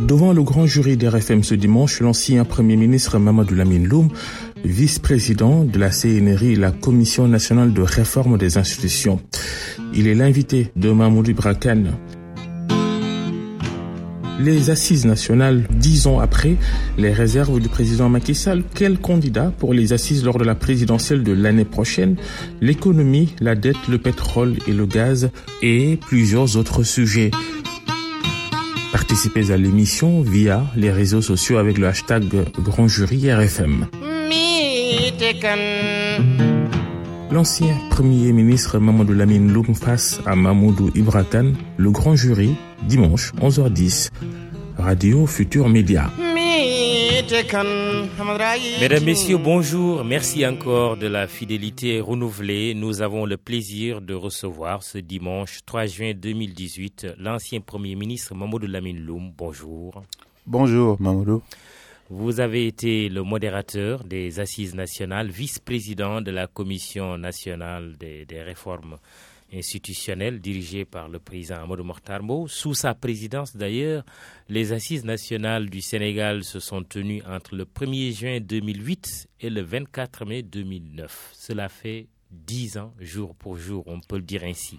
Devant le grand jury d'RFM ce dimanche, l'ancien Premier ministre Mamadou Lamine Loum, vice-président de la CNRI, la Commission nationale de réforme des institutions. Il est l'invité de Mahmoud Ibrakan. Les assises nationales, dix ans après les réserves du président Macky Sall, quel candidat pour les assises lors de la présidentielle de l'année prochaine? L'économie, la dette, le pétrole et le gaz et plusieurs autres sujets. Participez à l'émission via les réseaux sociaux avec le hashtag Grand Jury RFM. L'ancien Premier ministre Mamadou Lamine Loum face à Mamoudou Ibrakan, le Grand Jury, dimanche 11h10, Radio Futur Média. Mesdames, Messieurs, bonjour. Merci encore de la fidélité renouvelée. Nous avons le plaisir de recevoir ce dimanche 3 juin 2018 l'ancien Premier ministre Mamadou Lamine Loum. Bonjour. Bonjour Mamadou. Vous avez été le modérateur des assises nationales, vice-président de la Commission nationale des, des réformes institutionnelle dirigée par le président Amadou Mortarmo. Sous sa présidence d'ailleurs, les assises nationales du Sénégal se sont tenues entre le 1er juin 2008 et le 24 mai 2009. Cela fait dix ans, jour pour jour, on peut le dire ainsi.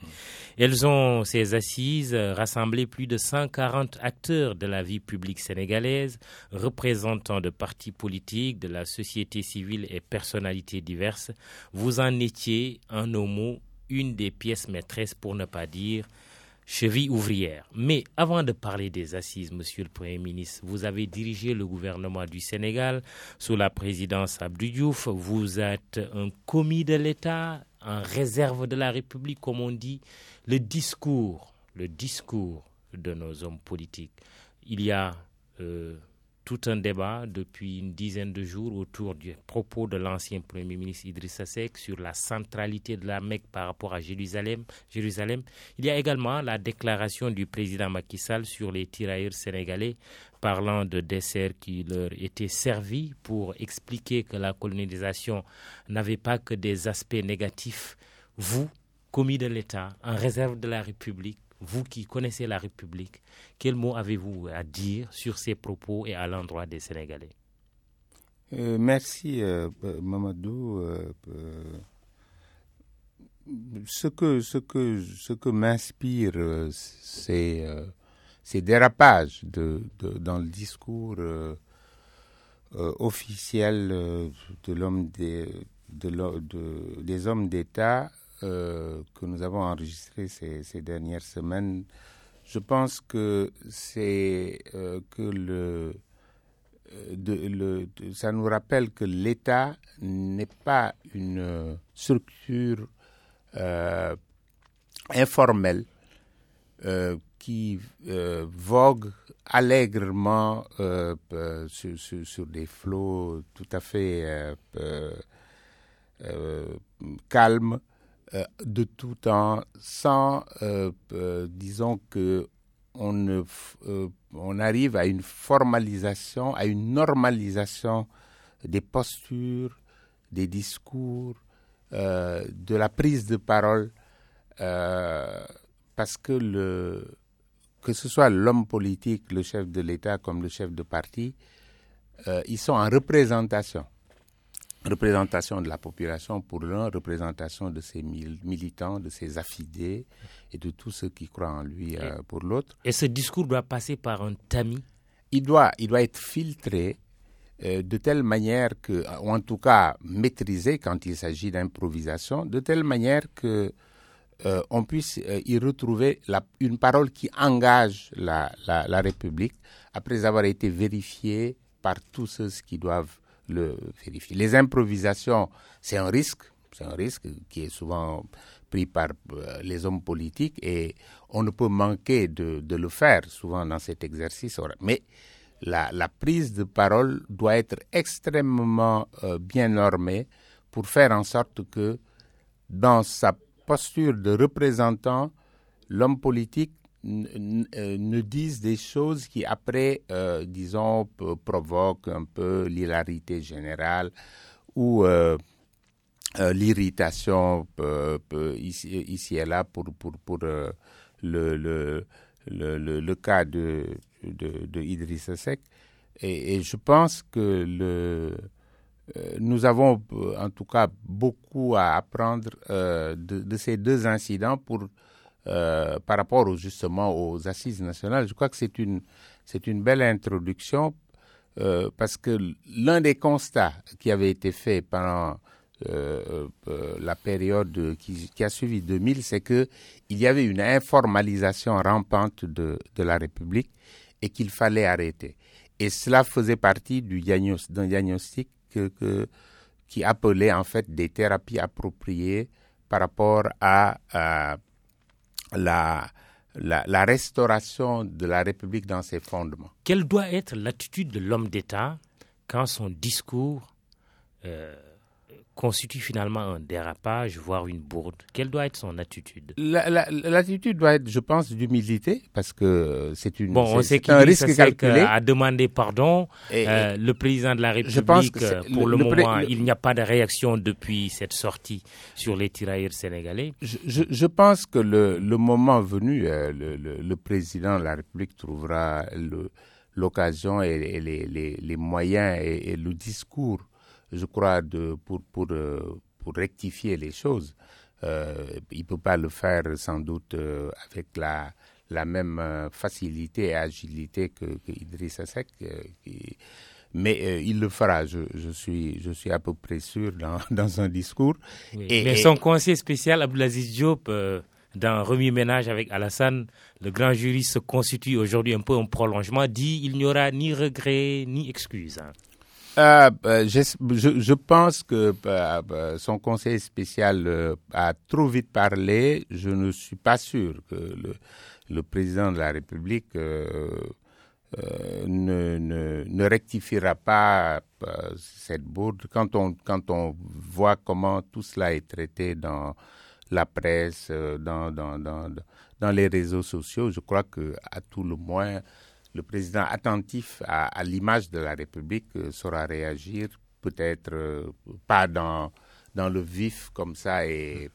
Elles ont, ces assises, rassemblé plus de 140 acteurs de la vie publique sénégalaise, représentants de partis politiques, de la société civile et personnalités diverses. Vous en étiez, en nos mots, une des pièces maîtresses, pour ne pas dire cheville ouvrière. Mais avant de parler des assises, Monsieur le Premier ministre, vous avez dirigé le gouvernement du Sénégal sous la présidence Abdou Diouf. Vous êtes un commis de l'État, en réserve de la République, comme on dit. Le discours, le discours de nos hommes politiques. Il y a euh, tout un débat depuis une dizaine de jours autour du propos de l'ancien Premier ministre Idrissa Seck sur la centralité de la Mecque par rapport à Jérusalem. Jérusalem. Il y a également la déclaration du président Macky Sall sur les tirailleurs sénégalais parlant de desserts qui leur étaient servis pour expliquer que la colonisation n'avait pas que des aspects négatifs. Vous, commis de l'État, en réserve de la République, vous qui connaissez la République, quel mot avez-vous à dire sur ces propos et à l'endroit des Sénégalais? Euh, Merci euh, Mamadou. Euh, ce que, ce que, ce que m'inspire ces, ces dérapages de, dans le discours officiel de l'homme des, de, de, des hommes d'État euh, que nous avons enregistré ces, dernières semaines, je pense que c'est euh, que le, de, ça nous rappelle que l'État n'est pas une structure euh, informelle qui vogue allègrement sur, des flots tout à fait calmes euh, de tout temps, sans, euh, euh, disons que on, arrive à une formalisation, à une normalisation des postures, des discours, de la prise de parole, parce que que ce soit l'homme politique, le chef de l'État comme le chef de parti, ils sont en représentation représentation de la population pour l'un, représentation de ses militants, de ses affidés et de tous ceux qui croient en lui euh, pour l'autre. Et ce discours doit passer par un tamis? Il doit, il doit être filtré euh, de telle manière que, ou en tout cas maîtrisé quand il s'agit d'improvisation, de telle manière que euh, on puisse euh, y retrouver la, une parole qui engage la, la, la République après avoir été vérifiée par tous ceux qui doivent Les improvisations, c'est un risque, c'est un risque qui est souvent pris par euh, les hommes politiques et on ne peut manquer de, le faire souvent dans cet exercice. Mais la, la, prise de parole doit être extrêmement euh, bien normée pour faire en sorte que dans sa posture de représentant, l'homme politique euh, ne disent des choses qui après, euh, disons, provoquent un peu l'hilarité générale ou euh, euh, l'irritation ici, et là pour, pour, pour le, le, le, cas de, de, Idriss Seck. Et, je pense que le, nous avons en tout cas beaucoup à apprendre de, ces deux incidents pour, par rapport justement aux assises nationales. Je crois que c'est une, c'est une belle introduction parce que l'un des constats qui avait été fait pendant euh, euh, la période qui, a suivi 2000, c'est que il y avait une informalisation rampante de, de la République et qu'il fallait arrêter. Et cela faisait partie du d'un diagnostic qui appelait en fait des thérapies appropriées par rapport à, la, la, restauration de la République dans ses fondements. Quelle doit être l'attitude de l'homme d'État quand son discours euh, constitue finalement un dérapage, voire une bourde Quelle doit être son attitude? L'attitude doit être, je pense, d'humilité, parce que c'est une. Bon, on sait qu'il risque calculé. a demandé pardon. Euh, le président de la République, euh, pour le, moment, il n'y a pas de réaction depuis cette sortie sur les tirailleurs sénégalais. Je, pense que le, moment venu, euh, le, président de la République trouvera l'occasion et, les, moyens et le discours je crois, de, pour, pour, euh, pour rectifier les choses. Euh, il ne peut pas le faire sans doute euh, avec la, la même facilité et agilité que, que Idrissa Seck. mais il le fera, je, je, suis, je suis à peu près sûr dans, dans un discours. et, mais son conseiller spécial, Abdelaziz Diop, dans Remis Ménage avec Alassane, le grand jury se constitue aujourd'hui un peu en prolongement, dit il n'y aura ni regret ni excuse. Hein. Euh, euh, je, pense que euh, son conseil spécial a trop vite parlé. Je ne suis pas sûr que le, président de la République ne, rectifiera pas cette bourde. Quand on, quand on voit comment tout cela est traité dans la presse, dans, dans, dans, dans les réseaux sociaux, je crois que à tout le moins, le président attentif à, l'image de la République euh, saura réagir, peut-être euh, pas dans, dans le vif comme ça et,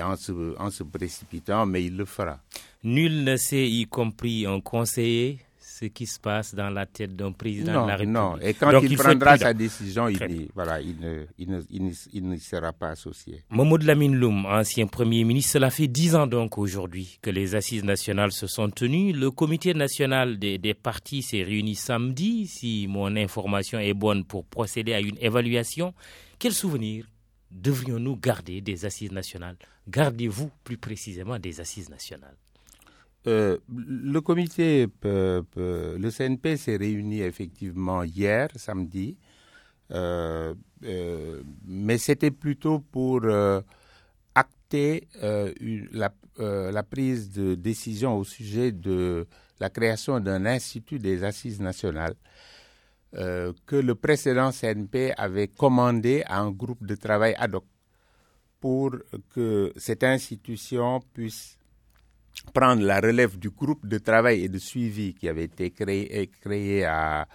en, se, en se précipitant, mais il le fera. Nul ne sait, y compris un conseiller, ce qui se passe dans la tête d'un président de la République. Non, et quand il, prendra sa décision, il, voilà, il, ne, il, il, ne, sera pas associé. Mahmoud Lamine Loum, ancien Premier ministre, cela fait dix ans donc aujourd'hui que les assises nationales se sont tenues. Le comité national des, des partis s'est réuni samedi, si mon information est bonne, pour procéder à une évaluation. Quel souvenir devrions-nous garder des assises nationales? Gardez-vous plus précisément des assises nationales euh, le comité, le CNP s'est réuni effectivement hier, samedi, euh, euh, mais c'était plutôt pour acter la, prise de décision au sujet de la création d'un institut des assises nationales que le précédent CNP avait commandé à un groupe de travail ad hoc pour que cette institution puisse prendre la relève du groupe de travail et de suivi qui avait été créé, créé à,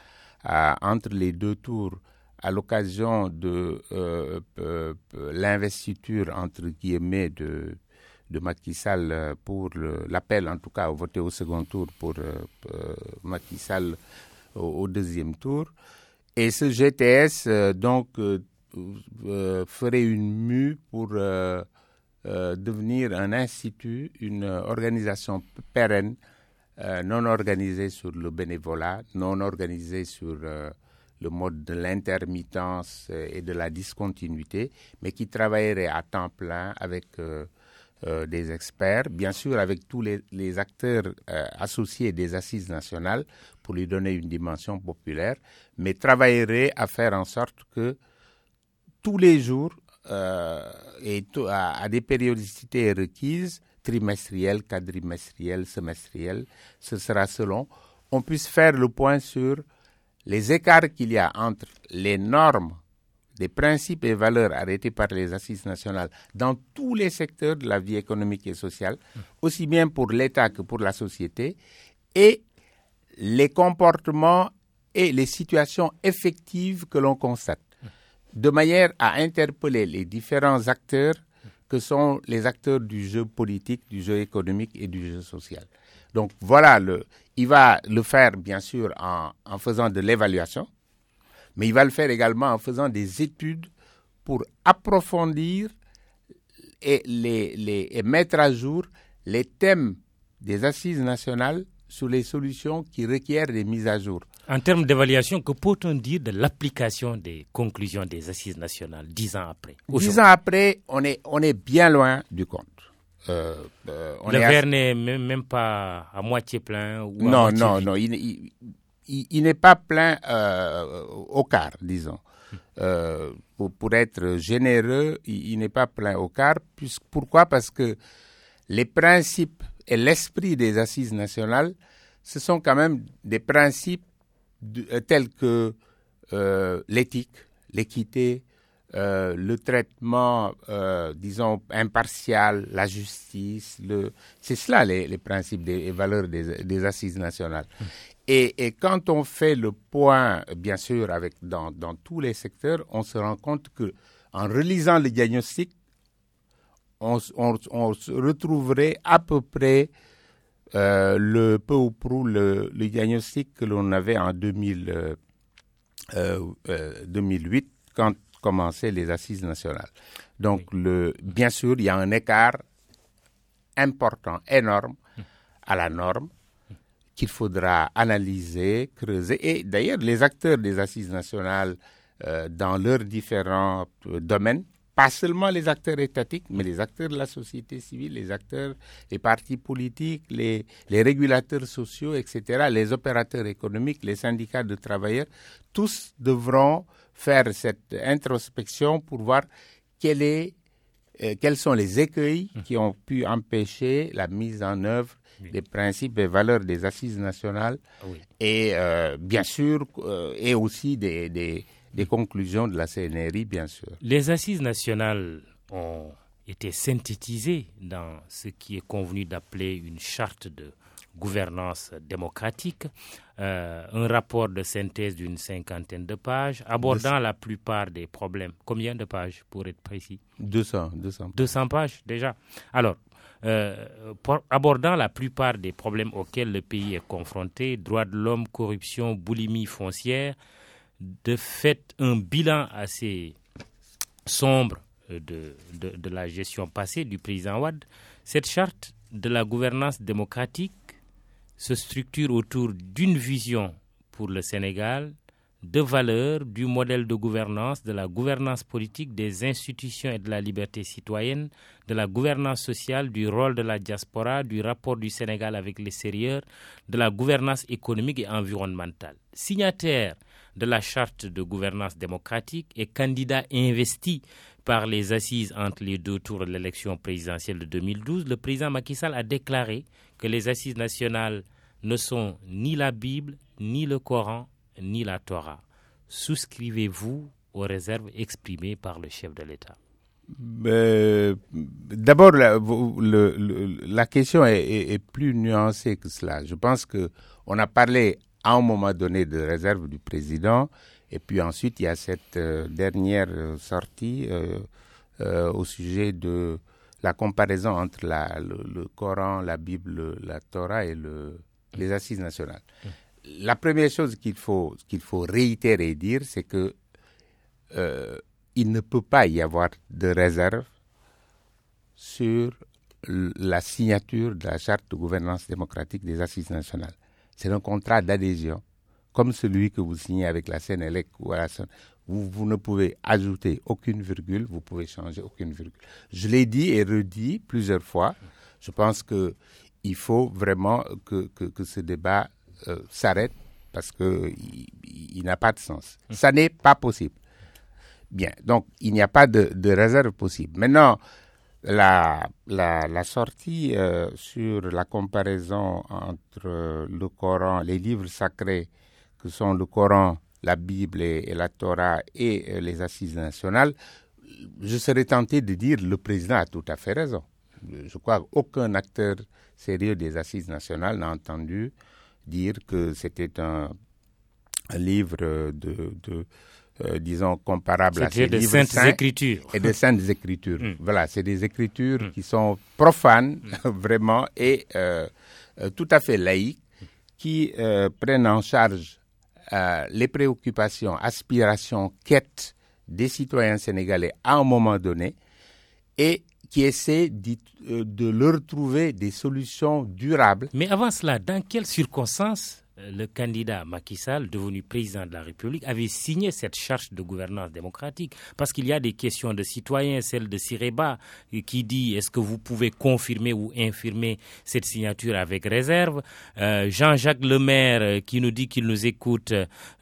entre les deux tours à l'occasion de euh, euh, l'investiture entre guillemets de, de Macky pour l'appel en tout cas voter au second tour pour euh, au, deuxième tour. Et ce GTS donc ferait une mue pour euh, devenir un institut, une organisation pérenne, euh, non organisée sur le bénévolat, non organisée sur euh, le mode de l'intermittence et de la discontinuité, mais qui travaillerait à temps plein avec des experts, bien sûr avec tous les, les acteurs associés des assises nationales pour lui donner une dimension populaire, mais travaillerait à faire en sorte que tous les jours, euh, et à, des périodicités requises, trimestrielles, quadrimestrielles, semestrielles, ce sera selon, on puisse faire le point sur les écarts qu'il y a entre les normes des principes et valeurs arrêtés par les assises nationales dans tous les secteurs de la vie économique et sociale, aussi bien pour l'État que pour la société, et les comportements et les situations effectives que l'on constate de manière à interpeller les différents acteurs que sont les acteurs du jeu politique, du jeu économique et du jeu social. Donc voilà, le, il va le faire bien sûr en, faisant de l'évaluation, mais il va le faire également en faisant des études pour approfondir et mettre à jour les thèmes des assises nationales sur les solutions qui requièrent des mises à jour. En termes d'évaluation, que peut-on dire de l'application des conclusions des assises nationales dix ans après Dix ans après, on est, on est bien loin du compte. Euh, euh, on le verre n'est même, pas à moitié plein ou Non, à non, vide. non. Il, il, il n'est pas plein euh, au quart, disons. Euh, pour, pour, être généreux, il, il n'est pas plein au quart. Puisque, pourquoi? Parce que les principes et l'esprit des assises nationales, ce sont quand même des principes de, euh, tels que euh, l'éthique, l'équité, euh, le traitement, euh, disons, impartial, la justice. Le... C'est cela les, les, principes des, et valeurs des, des assises nationales. Mmh. Et, et, quand on fait le point, bien sûr, avec dans, dans, tous les secteurs, on se rend compte que en relisant le diagnostic, on, on, on se retrouverait à peu près euh, le peu ou prou le, le diagnostic que l'on avait en 2000, euh, 2008 quand commençaient les assises nationales. Donc, le, bien sûr, il y a un écart important, énorme à la norme qu'il faudra analyser, creuser. Et d'ailleurs, les acteurs des assises nationales, euh, dans leurs différents euh, domaines, pas seulement les acteurs étatiques, mais les acteurs de la société civile, les acteurs, les partis politiques, les, les régulateurs sociaux, etc., les opérateurs économiques, les syndicats de travailleurs, tous devront faire cette introspection pour voir quel est, euh, quels sont les écueils qui ont pu empêcher la mise en œuvre oui. des principes et valeurs des assises nationales oui. et euh, bien sûr euh, et aussi des, des, des, conclusions de la CNRI bien sûr. Les assises nationales ont été synthétisées dans ce qui est convenu d'appeler une charte de gouvernance démocratique, euh, un rapport de synthèse d'une cinquantaine de pages, abordant la plupart des problèmes. Combien de pages pour être précis? 200. 200, 200 pages déjà. Alors, euh, pour, abordant la plupart des problèmes auxquels le pays est confronté, droits de l'homme, corruption, boulimie foncière, de fait un bilan assez sombre de, de, de, la gestion passée du président Ouad, cette charte de la gouvernance démocratique se structure autour d'une vision pour le Sénégal, de valeurs, du modèle de gouvernance, de la gouvernance politique, des institutions et de la liberté citoyenne, de la gouvernance sociale, du rôle de la diaspora, du rapport du Sénégal avec l'extérieur, de la gouvernance économique et environnementale. Signataire de la charte de gouvernance démocratique et candidat investi par les assises entre les deux tours de l'élection présidentielle de 2012, le président Macky Sall a déclaré que les assises nationales ne sont ni la Bible, ni le Coran, ni la Torah. Souscrivez-vous aux réserves exprimées par le chef de l'État euh, D'abord, la, question est, plus nuancée que cela. Je pense que on a parlé à un moment donné de réserve du président, et puis ensuite il y a cette euh, dernière sortie euh, au sujet de la comparaison entre la, le, Coran, la Bible, la Torah et le, les assises nationales. La première chose qu'il faut, réitérer et dire, c'est que euh, il ne peut pas y avoir de réserve sur la signature de la charte de gouvernance démocratique des assises nationales. C'est un contrat d'adhésion, comme celui que vous signez avec la Sénélec ou la vous, vous ne pouvez ajouter aucune virgule, vous pouvez changer aucune virgule. Je l'ai dit et redit plusieurs fois. Je pense que il faut vraiment que, que, ce débat euh, s'arrête parce que il, n'a pas de sens. Ça n'est pas possible. Bien, donc il n'y a pas de, réserve possible. Maintenant, la, sortie euh, sur la comparaison entre le Coran, les livres sacrés que sont le Coran, la Bible et, la Torah et euh, les assises nationales, je serais tenté de dire le président a tout à fait raison. Je crois qu'aucun acteur sérieux des assises nationales n'a entendu dire que c'était un, livre de euh, disons, comparables à ces de livres saintes écritures. Et de saintes écritures. Hmm. Voilà, c'est des écritures hmm. qui sont profanes, hmm. vraiment, et euh, euh, tout à fait laïques, qui prennent en charge les préoccupations, aspirations, quêtes des citoyens sénégalais à un moment donné, et qui essaient de leur trouver des solutions durables. Mais avant cela, dans quelles circonstances le candidat Macky Sall, devenu président de la République, avait signé cette charte de gouvernance démocratique. Parce qu'il y a des questions de citoyens, celle de Sireba, qui dit est-ce que vous pouvez confirmer ou infirmer cette signature avec réserve? Euh, Jean-Jacques Lemaire, euh, qui nous dit qu'il nous écoute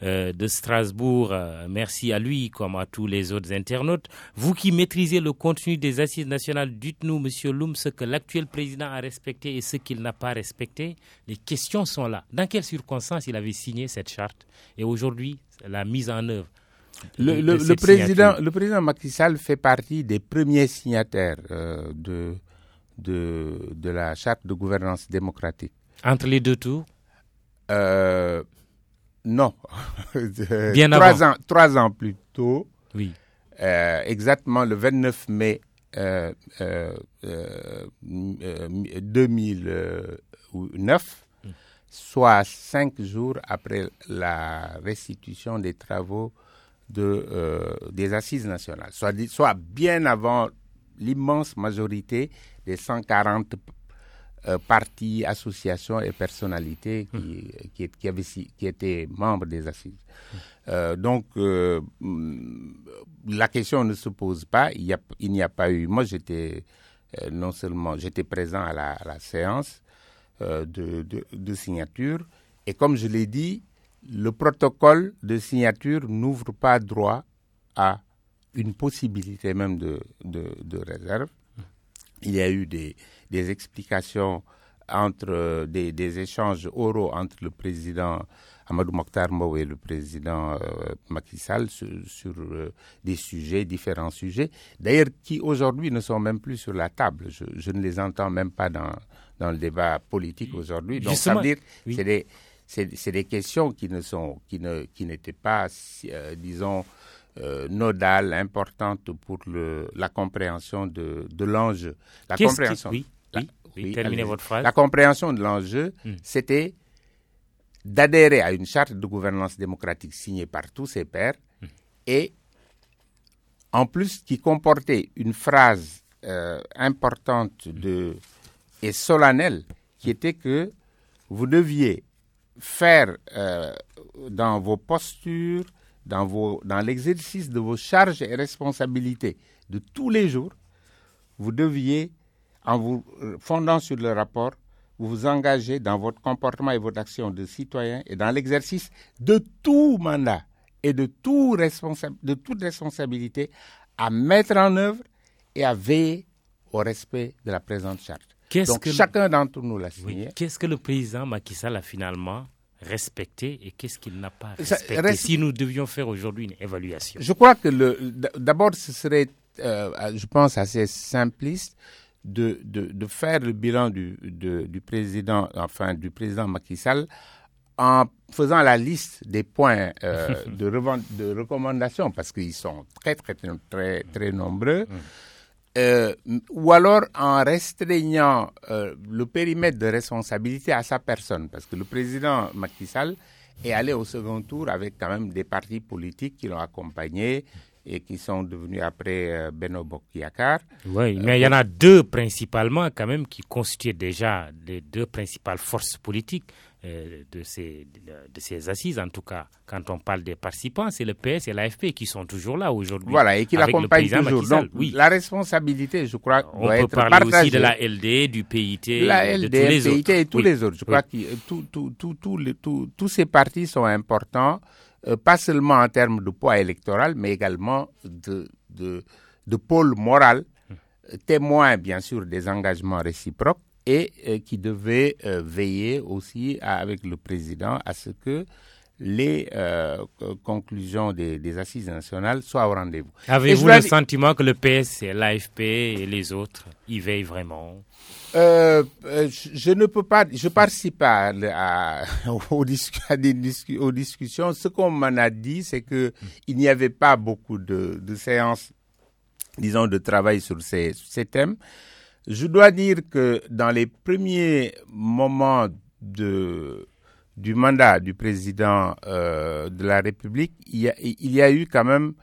de Strasbourg, merci à lui comme à tous les autres internautes. Vous qui maîtrisez le contenu des assises nationales, dites-nous, Monsieur Loum, ce que l'actuel président a respecté et ce qu'il n'a pas respecté. Les questions sont là. Dans quelles circonstances il avait signé cette charte et aujourd'hui la mise en œuvre le, président, le président Macky Sall fait partie des premiers signataires euh, de, de, de, la charte de gouvernance démocratique. Entre les deux tours? Euh, Non. Bien trois Ans, trois ans plus tôt. Oui. Euh, exactement le 29 mai 2009 soit cinq jours après la restitution des travaux de, euh, des assises nationales, soit, soit bien avant l'immense majorité des 140 euh, partis, associations et personnalités qui, qui, qui, avaient, qui étaient membres des assises. Euh, donc, mm, la question ne se pose pas. Il n'y a, a, pas eu. Moi, j'étais non seulement j'étais présent à la, à la séance, euh, de, de, signature. Et comme je l'ai dit, le protocole de signature n'ouvre pas droit à une possibilité même de, de, réserve. Il y a eu des, des explications entre des, des, échanges oraux entre le président Amadou Mokhtar Mbow et le président euh, Macky Sall sur, euh, des sujets, différents sujets, d'ailleurs qui aujourd'hui ne sont même plus sur la table. Je, ne les entends même pas dans, dans le débat politique aujourd'hui. Donc, ça veut dire c'est des, c'est, des questions qui ne sont, qui ne, qui n'étaient pas, euh, disons, euh, nodales, importantes pour le, la compréhension de, de l'enjeu. La compréhension. oui, oui, terminez votre phrase. La compréhension de l'enjeu, hmm. c'était d'adhérer à une charte de gouvernance démocratique signée par tous ses pairs hmm. et en plus qui comportait une phrase euh, importante de et solennel qui était que vous deviez faire euh, dans vos postures, dans, dans l'exercice de vos charges et responsabilités de tous les jours, vous deviez, en vous fondant sur le rapport, vous vous engager dans votre comportement et votre action de citoyen et dans l'exercice de tout mandat et de, tout de toute responsabilité à mettre en œuvre et à veiller au respect de la présente charte. Donc chacun d'entre nous l'a signé. Qu'est-ce que le président Macky Sall a finalement respecté et qu'est-ce qu'il n'a pas respecté si nous devions faire aujourd'hui une évaluation? Je crois que d'abord ce serait, euh, je pense, assez simpliste de, de, de faire le bilan du, du président, enfin du président Macky Sall en faisant la liste des points euh, de, de recommandations, parce qu'ils sont très, très, très, très, nombreux. Mm. Euh, ou alors en restreignant euh, le périmètre de responsabilité à sa personne, parce que le président Macky Sall est allé au second tour avec quand même des partis politiques qui l'ont accompagné et qui sont devenus après euh, Beno Bokyakar. Oui, mais il y en a deux principalement quand même qui constituaient déjà les deux principales forces politiques. Euh, de, ces, de ces assises, en tout cas, quand on parle des participants, c'est le PS et l'AFP qui sont toujours là aujourd'hui. Voilà, et qui l'accompagnent toujours. Donc, oui. la responsabilité, je crois, on doit peut parler aussi de la LD, du PIT, la LD, de tous les PIT autres. et tous les autres. Je crois que tous ces partis sont importants, euh, pas seulement en termes de poids électoral, mais également de, de, de pôle moral, hum. témoin, bien sûr, des engagements réciproques et euh, qui devait euh, veiller aussi avec le président à ce que les euh, conclusions des, assises nationales soient au rendez-vous. Avez-vous le sentiment que le PS, l'AFP et les autres y veillent vraiment? Euh, euh, je, ne peux pas, je participe pas à, aux, discussions. Ce qu'on m'en a dit, c'est que il n'y avait pas beaucoup de, séances, disons, de travail sur ces, ces thèmes. Je dois dire que dans les premiers moments de du mandat du président euh, de la République, il y, a, il y, a, eu quand même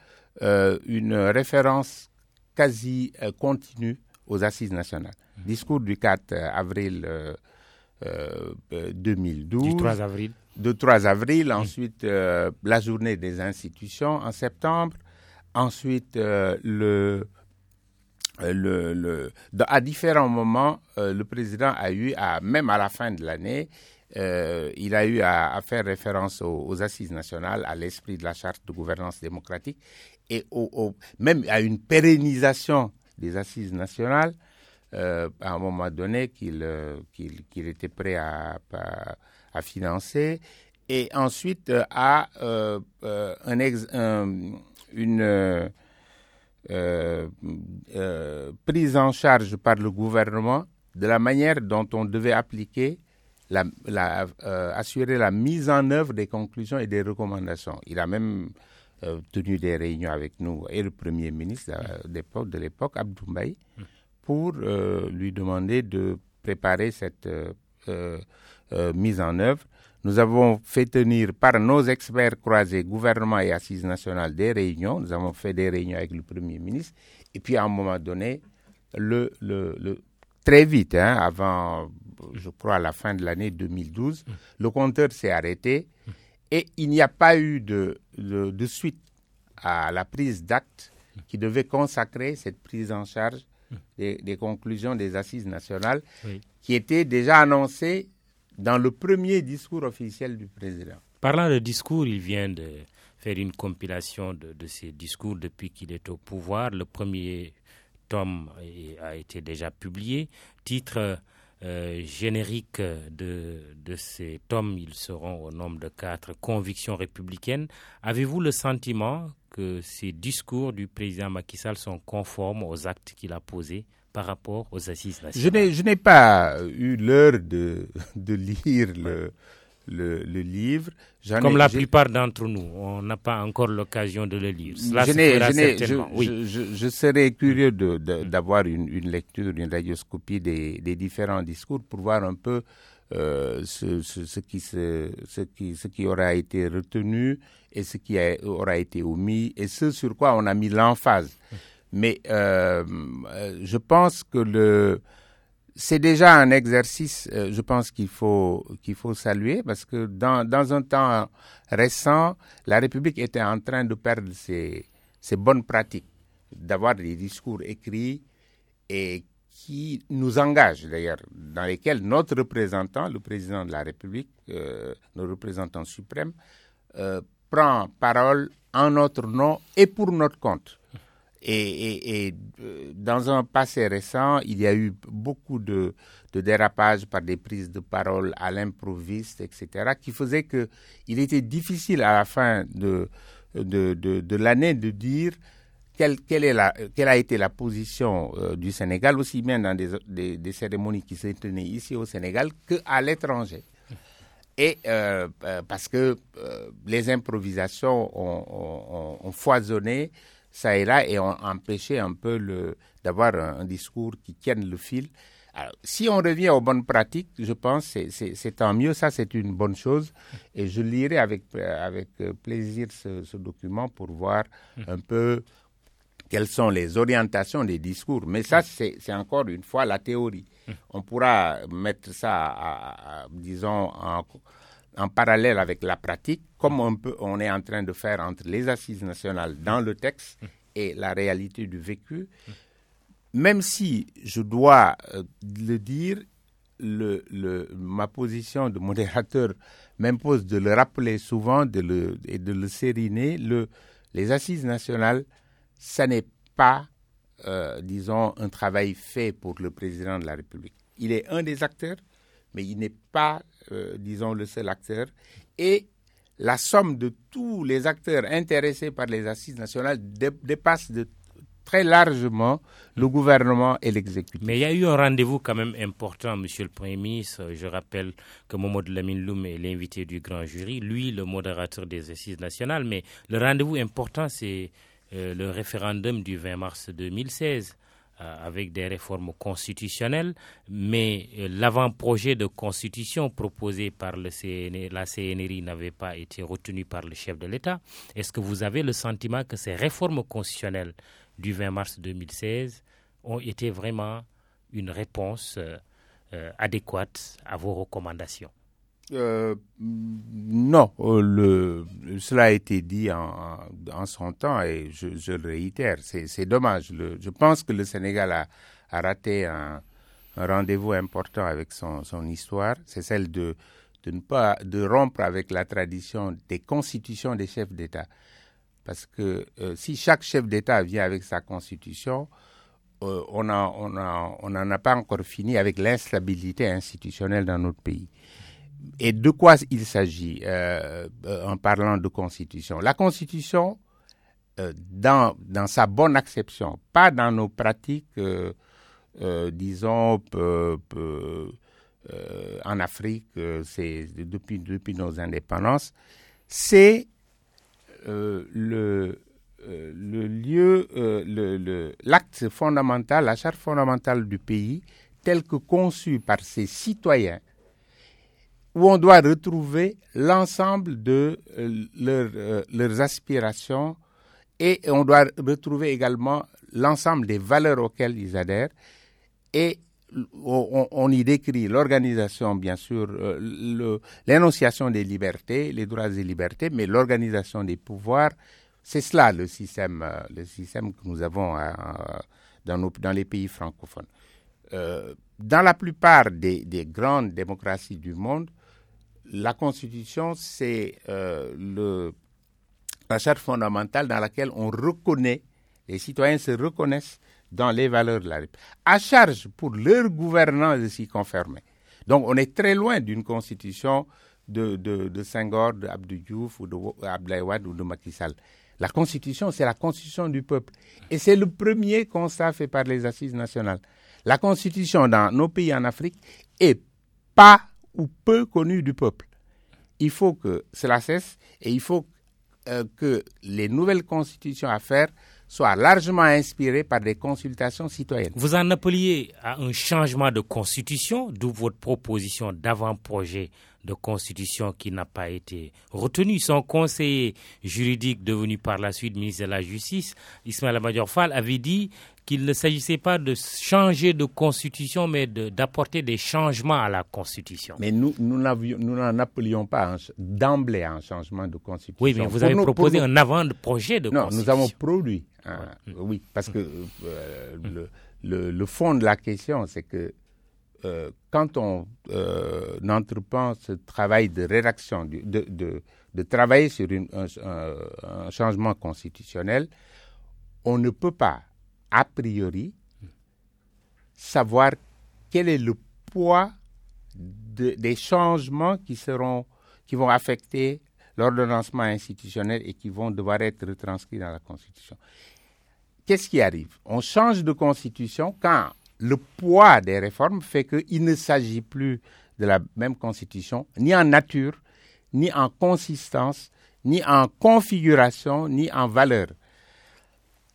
euh, une référence quasi euh, continue aux assises nationales. Mmh. Discours du 4 avril 2012. Du 3 avril. De 3 avril, mmh. ensuite la journée des institutions en septembre, ensuite le le, à différents moments, le président a eu, même à la fin de l'année, euh, il a eu à, faire référence aux, assises nationales, à l'esprit de la charte de gouvernance démocratique et même à une pérennisation des assises nationales euh, à un moment donné qu'il euh, était prêt à, financer et ensuite à une prise en charge par le gouvernement de la manière dont on devait appliquer la, euh, assurer la mise en œuvre des conclusions et des recommandations. Il a même euh, tenu des réunions avec nous et le Premier ministre euh, de l'époque, Abdoumbaye, pour lui demander de préparer cette mise en œuvre. Nous avons fait tenir par nos experts croisés, gouvernement et assises nationales, des réunions. Nous avons fait des réunions avec le Premier ministre. Et puis, à un moment donné, le, le, le très vite, hein, avant je crois, la fin de l'année 2012. Le compteur s'est arrêté et il n'y a pas eu de, de, suite à la prise d'acte qui devait consacrer cette prise en charge des, conclusions des assises nationales qui étaient déjà annoncées dans le premier discours officiel du président. Parlant de discours, il vient de faire une compilation de, ces discours depuis qu'il est au pouvoir. Le premier tome a été déjà publié. Titre euh, générique de, de ces tomes, ils seront au nombre de quatre, Convictions républicaines. Avez-vous le sentiment que ces discours du président Macky Sall sont conformes aux actes qu'il a posés par rapport aux assises nationales Je n'ai pas eu l'heure de, de lire le, le, livre. Comme la plupart d'entre nous, on n'a pas encore l'occasion de le lire. je, serais curieux d'avoir une, lecture, une radioscopie des, différents discours pour voir un peu euh, ce, qui ce, qui, ce qui aura été retenu et ce qui aura été omis et ce sur quoi on a mis l'emphase. Mais euh, euh, je pense que le c'est déjà un exercice, euh, je pense qu'il faut qu'il faut saluer parce que dans, dans un temps récent, la République était en train de perdre ses, ses bonnes pratiques, d'avoir des discours écrits et qui nous engagent d'ailleurs, dans lesquels notre représentant, le président de la République, euh, le représentant suprême, euh, prend parole en notre nom et pour notre compte. Et, euh, dans un passé récent, il y a eu beaucoup de, dérapages par des prises de parole à l'improviste, etc., qui faisaient qu'il était difficile à la fin de, de, de, l'année de dire quelle, quelle, est la, quelle a été la position euh, du Sénégal, aussi bien dans des, des, cérémonies qui se tenaient ici au Sénégal qu'à l'étranger. Et euh, parce que les improvisations ont foisonné ça et là et ont empêché un peu le, d'avoir un, discours qui tienne le fil. Alors, si on revient aux bonnes pratiques, je pense que c'est tant mieux, ça c'est une bonne chose. Et je lirai avec, avec plaisir ce, document pour voir un peu quelles sont les orientations des discours. Mais ça, c'est encore une fois la théorie. On pourra mettre ça, disons, en parallèle avec la pratique, comme on, est en train de faire entre les assises nationales dans le texte et la réalité du vécu, même si je dois euh, le dire, ma position de modérateur m'impose de le rappeler souvent et de le sériner. Le, les assises nationales, ça n'est pas, euh, disons, un travail fait pour le président de la République. Il est un des acteurs, mais il n'est pas, euh, disons, le seul acteur. Et la somme de tous les acteurs intéressés par les assises nationales dépasse de très largement le gouvernement et l'exécutif. Mais il y a eu un rendez-vous quand même important, Monsieur le Premier ministre. Je rappelle que Mohamed Lamine Loum est l'invité du grand jury, lui le modérateur des assises nationales. Mais le rendez-vous important, c'est euh, le référendum du 20 mars 2016 euh, avec des réformes constitutionnelles, mais euh, l'avant-projet de constitution proposé par la CNRI n'avait pas été retenu par le chef de l'État. Est-ce que vous avez le sentiment que ces réformes constitutionnelles du 20 mars 2016 ont été vraiment une réponse euh, adéquate à vos recommandations? Euh, non, euh, cela a été dit en, son temps et je, le réitère. C'est dommage. Je pense que le Sénégal a, raté un, rendez-vous important avec son, histoire. C'est celle de, ne pas de rompre avec la tradition des constitutions des chefs d'État. Parce que euh, si chaque chef d'État vient avec sa constitution, on n'en a, a pas encore fini avec l'instabilité institutionnelle dans notre pays. Et de quoi il s'agit euh, euh, en parlant de constitution? La constitution, euh, dans, sa bonne acception, pas dans nos pratiques, disons, en Afrique, c'est depuis, nos indépendances, c'est le, lieu, l'acte fondamental, la charte fondamentale du pays, tel que conçu par ses citoyens, où on doit retrouver l'ensemble de euh, euh, leurs aspirations et on doit retrouver également l'ensemble des valeurs auxquelles ils adhèrent et on, y décrit l'organisation, bien sûr, euh, l'énonciation des libertés, les droits et libertés, mais l'organisation des pouvoirs, c'est cela le système, le système que nous avons dans, nos, dans les pays francophones. Dans la plupart des, des, grandes démocraties du monde, la Constitution, c'est euh, la charte fondamentale dans laquelle on reconnaît, les citoyens se reconnaissent dans les valeurs de la République, à charge pour leur gouvernants de s'y conformer. Donc on est très loin d'une constitution de, de, de Senghor, d'Abdou Diouf ou d'Abdoulaye Wade ou de Macky. La constitution, c'est la constitution du peuple. Et c'est le premier constat fait par les assises nationales. La constitution dans nos pays en Afrique est pas ou peu connue du peuple. Il faut que cela cesse et il faut euh, que les nouvelles constitutions à faire soient largement inspirées par des consultations citoyennes. Vous en appeliez à un changement de constitution, d'où votre proposition d'avant-projet de constitution qui n'a pas été retenu. Son conseiller juridique devenu par la suite ministre de la Justice, Ismaël Fall, avait dit qu'il ne s'agissait pas de changer de constitution, mais d'apporter de, des changements à la constitution. Mais nous, nous n'en appelions pas d'emblée un changement de constitution. Oui, mais vous pour avez nous, proposé nous... un avant-projet de non, constitution. nous avons produit. Hein, ouais. Oui, parce que euh, mmh. le, le, le, fond de la question, c'est que euh, quand on euh, entreprend ce travail de rédaction, de, de, de travailler sur une, un, un, changement constitutionnel, on ne peut pas, a priori, savoir quel est le poids de, des changements qui seront, qui vont affecter l'ordonnancement institutionnel et qui vont devoir être retranscrits dans la Constitution. Qu'est-ce qui arrive? On change de Constitution quand le poids des réformes fait qu'il ne s'agit plus de la même constitution, ni en nature, ni en consistance, ni en configuration, ni en valeur.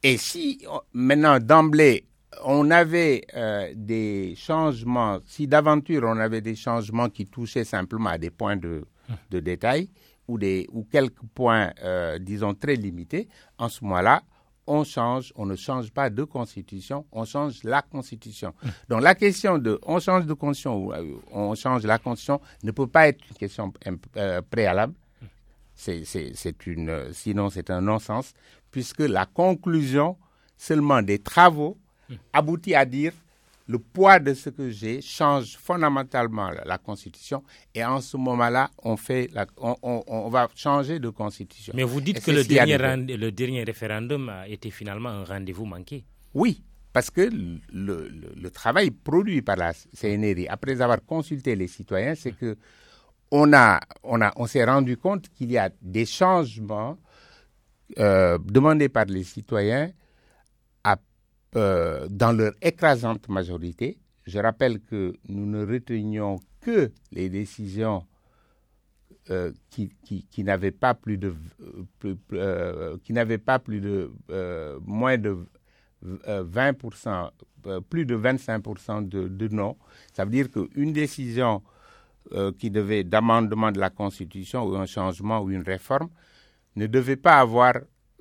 Et si maintenant d'emblée on avait euh, des changements, si d'aventure on avait des changements qui touchaient simplement à des points de, de détail ou, des, ou quelques points, euh, disons, très limités, en ce moment-là, on change, on ne change pas de constitution, on change la constitution. Mmh. Donc la question de on change de constitution ou euh, on change la constitution ne peut pas être une question préalable. C'est une, sinon c'est un non-sens, puisque la conclusion seulement des travaux mmh. aboutit à dire le poids de ce que j'ai change fondamentalement la, Constitution et en ce moment-là, on, fait la, on, on, on, va changer de Constitution. Mais vous dites que le dernier, le dernier référendum a été finalement un rendez-vous manqué. Oui, parce que le, le, le, travail produit par la CNRI, après avoir consulté les citoyens, c'est que on, a, on, a, on s'est rendu compte qu'il y a des changements euh, demandés par les citoyens euh, dans leur écrasante majorité. Je rappelle que nous ne retenions que les décisions euh, qui, n'avaient pas plus de moins de 20%, plus de 25% de, non. Ça veut dire qu'une décision qui devait d'amendement de la Constitution ou un changement ou une réforme ne devait pas avoir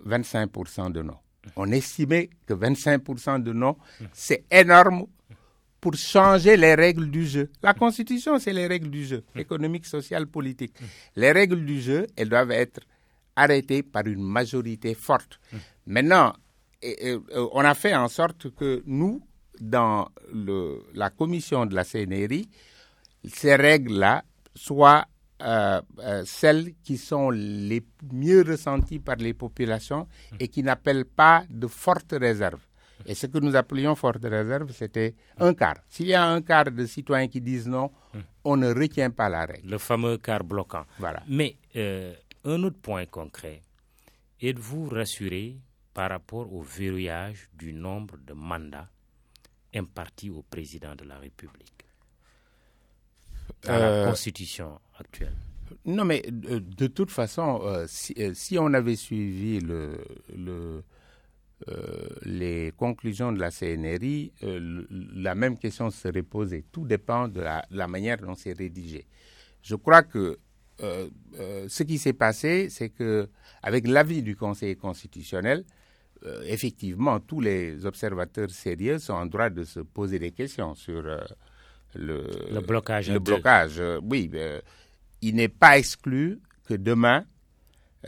25% de non. On estimait que 25% de non, c'est énorme pour changer les règles du jeu. La Constitution, c'est les règles du jeu, économique, social, politique. Les règles du jeu, elles doivent être arrêtées par une majorité forte. Maintenant, on a fait en sorte que nous, dans la commission de la CNRI, ces règles-là soient euh, euh, celles qui sont les mieux ressenties par les populations et qui n'appellent pas de fortes réserves. Et ce que nous appelions forte réserve, c'était un quart. S'il y a un quart de citoyens qui disent non, on ne retient pas la règle. Le fameux quart bloquant. Voilà. Mais euh, un autre point concret, êtes-vous rassuré par rapport au verrouillage du nombre de mandats impartis au président de la République? À la euh, Constitution actuelle Non, mais de, toute façon, euh, euh, si, on avait suivi le, le les conclusions de la CNRI, la même question serait posée. Tout dépend de la, de la manière dont c'est rédigé. Je crois que ce qui s'est passé, c'est que avec l'avis du Conseil constitutionnel, effectivement, tous les observateurs sérieux sont en droit de se poser des questions sur le, blocage. Le blocage, euh, oui. Euh, il n'est pas exclu que demain,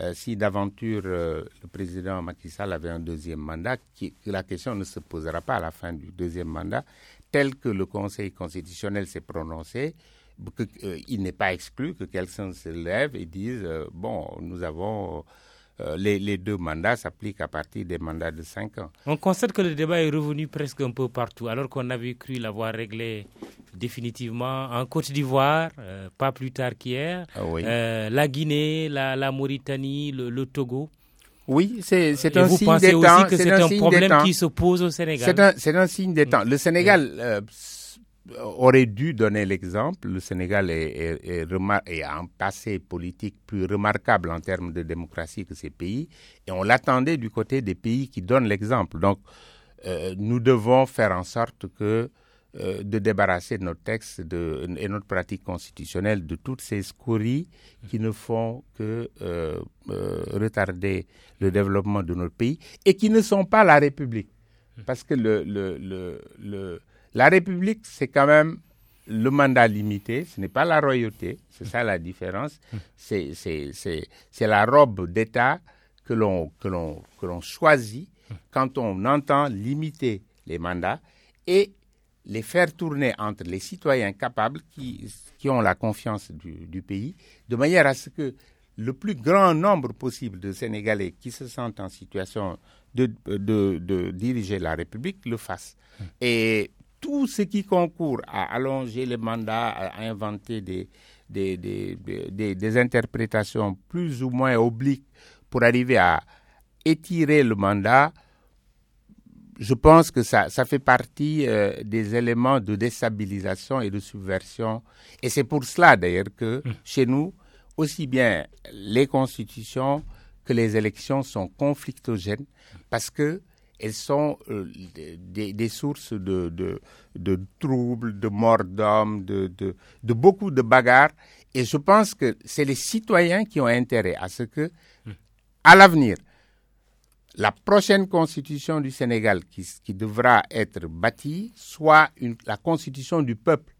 euh, si d'aventure le président Macky Sall avait un deuxième mandat, que la question ne se posera pas à la fin du deuxième mandat, tel que le Conseil constitutionnel s'est prononcé. il n'est pas exclu que quelqu'un se lève et dise bon, nous avons les, les, deux mandats s'appliquent à partir des mandats de cinq ans. On constate que le débat est revenu presque un peu partout, alors qu'on avait cru l'avoir réglé définitivement en Côte d'Ivoire, euh, pas plus tard qu'hier, ah euh, la Guinée, la, Mauritanie, le, Togo. Oui, c'est un vous signe des temps. aussi que c'est un, problème qui se pose au Sénégal? C'est un, signe des temps. Le Sénégal euh, aurait dû donner l'exemple. Le Sénégal est, est, a un passé politique plus remarquable en termes de démocratie que ces pays. Et on l'attendait du côté des pays qui donnent l'exemple. Donc, nous devons faire en sorte que euh, de débarrasser notre texte de, et notre pratique constitutionnelle de toutes ces scories qui ne font que euh, euh, retarder le développement de notre pays et qui ne sont pas la République. Parce que le, le, le, la République, c'est quand même le mandat limité, ce n'est pas la royauté, c'est ça la différence. C'est la robe d'État que l'on choisit quand on entend limiter les mandats et les faire tourner entre les citoyens capables qui, qui ont la confiance du, du, pays, de manière à ce que le plus grand nombre possible de Sénégalais qui se sentent en situation de, de, de diriger la République le fassent. Et tout ce qui concourt à allonger les mandats, à inventer des, des, des, des interprétations plus ou moins obliques pour arriver à étirer le mandat, je pense que ça, ça fait partie euh, des éléments de déstabilisation et de subversion. Et c'est pour cela d'ailleurs que hum. chez nous, aussi bien les constitutions que les élections sont conflictogènes parce que elles sont euh, des, des, sources de, de, de, troubles, de morts d'hommes, de, de, de beaucoup de bagarres. Et je pense que c'est les citoyens qui ont intérêt à ce que, hum. à l'avenir, la prochaine constitution du Sénégal qui, qui devra être bâtie soit une, la constitution du peuple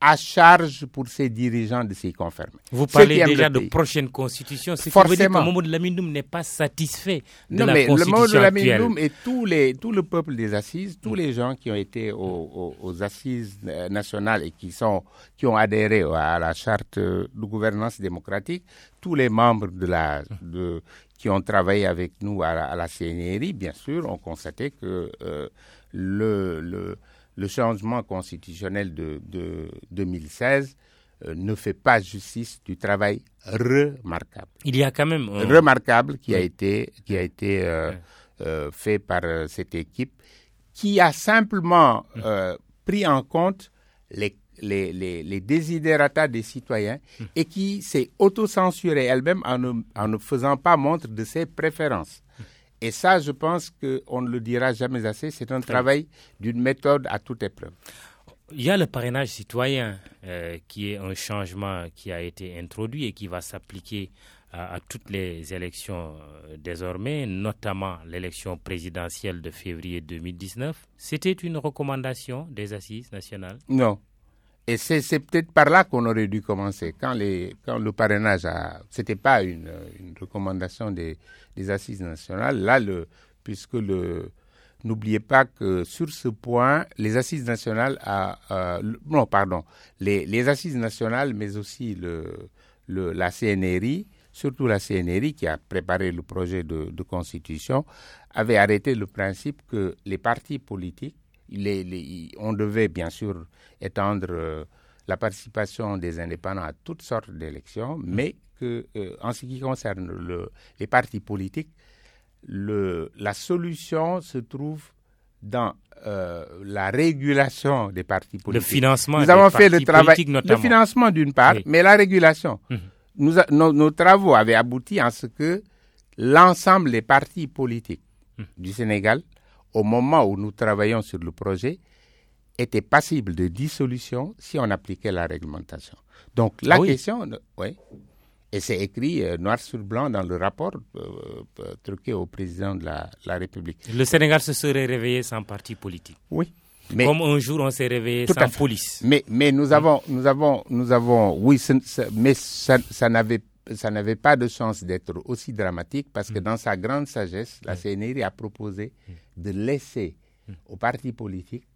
à charge pour ses dirigeants de s'y conformer. Vous parlez déjà de prochaine constitution, ce Forcément. qui veut dire que Mamadou Lamine n'est pas satisfait de non, la mais constitution le Lamine et tous les, tout le peuple des assises, tous les gens qui ont été aux, aux, assises euh, nationales et qui, sont, qui ont adhéré à la charte de gouvernance démocratique, tous les membres de la, de, qui ont travaillé avec nous à la, CNRI, bien sûr, ont constaté que euh, le, le, le, changement constitutionnel de, de 2016 ne fait pas justice du travail remarquable. Il y a quand même remarquable qui a été qui a été fait par cette équipe qui a simplement pris en compte les les, les, des citoyens et qui s'est autocensurée elle-même en ne, en ne faisant pas montre de ses préférences. Et ça, je pense qu'on ne le dira jamais assez, c'est un travail d'une méthode à toute épreuve. Il y a le parrainage citoyen euh, qui est un changement qui a été introduit et qui va s'appliquer à, toutes les élections euh, désormais, notamment l'élection présidentielle de février 2019. C'était une recommandation des assises nationales? Non. Et c'est peut-être par là qu'on aurait dû commencer. Quand, le parrainage a. C'était pas une, recommandation des, assises nationales. Là, le, puisque le. N'oubliez pas que sur ce point, les assises nationales. Euh, non, pardon. Les, assises nationales, mais aussi la CNRI, surtout la CNRI qui a préparé le projet de constitution, avait arrêté le principe que les partis politiques on devait bien sûr étendre euh, la participation des indépendants à toutes sortes d'élections, mm. mais que, euh, en ce qui concerne les partis politiques, la solution se trouve dans euh, la régulation des partis politiques. Le financement Nous avons fait le travail, le financement d'une part, mais la régulation. Mm-hmm. nos, travaux avaient abouti à ce que l'ensemble des partis politiques mm. du Sénégal au moment où nous travaillons sur le projet, était passible de dissolution si on appliquait la réglementation. Donc la question, oui, et c'est écrit euh, noir sur blanc dans le rapport euh, euh, truqué au président de la, République. Le Sénégal se serait réveillé sans parti politique. Oui. Mais, Comme un jour on s'est réveillé sans police. Mais, mais nous avons, nous avons, nous avons, oui, mais ça, ça n'avait ça n'avait pas de chance d'être aussi dramatique parce que mm. dans sa grande sagesse, la CNRI a proposé mm. De laisser mm. aux partis politiques